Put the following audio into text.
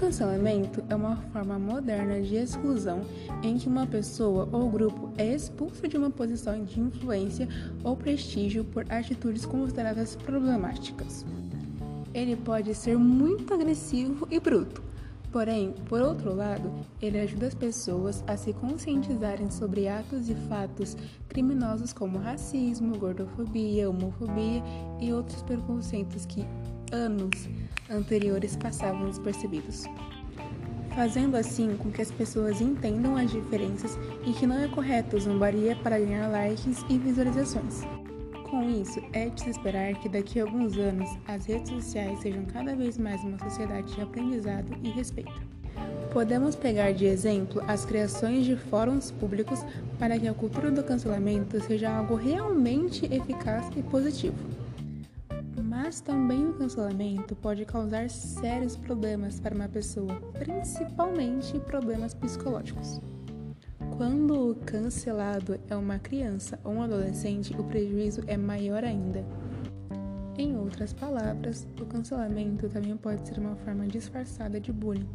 cancelamento é uma forma moderna de exclusão em que uma pessoa ou grupo é expulso de uma posição de influência ou prestígio por atitudes consideradas problemáticas. Ele pode ser muito agressivo e bruto, porém, por outro lado, ele ajuda as pessoas a se conscientizarem sobre atos e fatos criminosos como racismo, gordofobia, homofobia e outros preconceitos que anos anteriores passavam despercebidos. Fazendo assim com que as pessoas entendam as diferenças e que não é correto zombaria para ganhar likes e visualizações. Com isso, é de se esperar que daqui a alguns anos as redes sociais sejam cada vez mais uma sociedade de aprendizado e respeito. Podemos pegar de exemplo as criações de fóruns públicos para que a cultura do cancelamento seja algo realmente eficaz e positivo. Mas também o cancelamento pode causar sérios problemas para uma pessoa, principalmente problemas psicológicos. Quando o cancelado é uma criança ou um adolescente, o prejuízo é maior ainda. Em outras palavras, o cancelamento também pode ser uma forma disfarçada de bullying.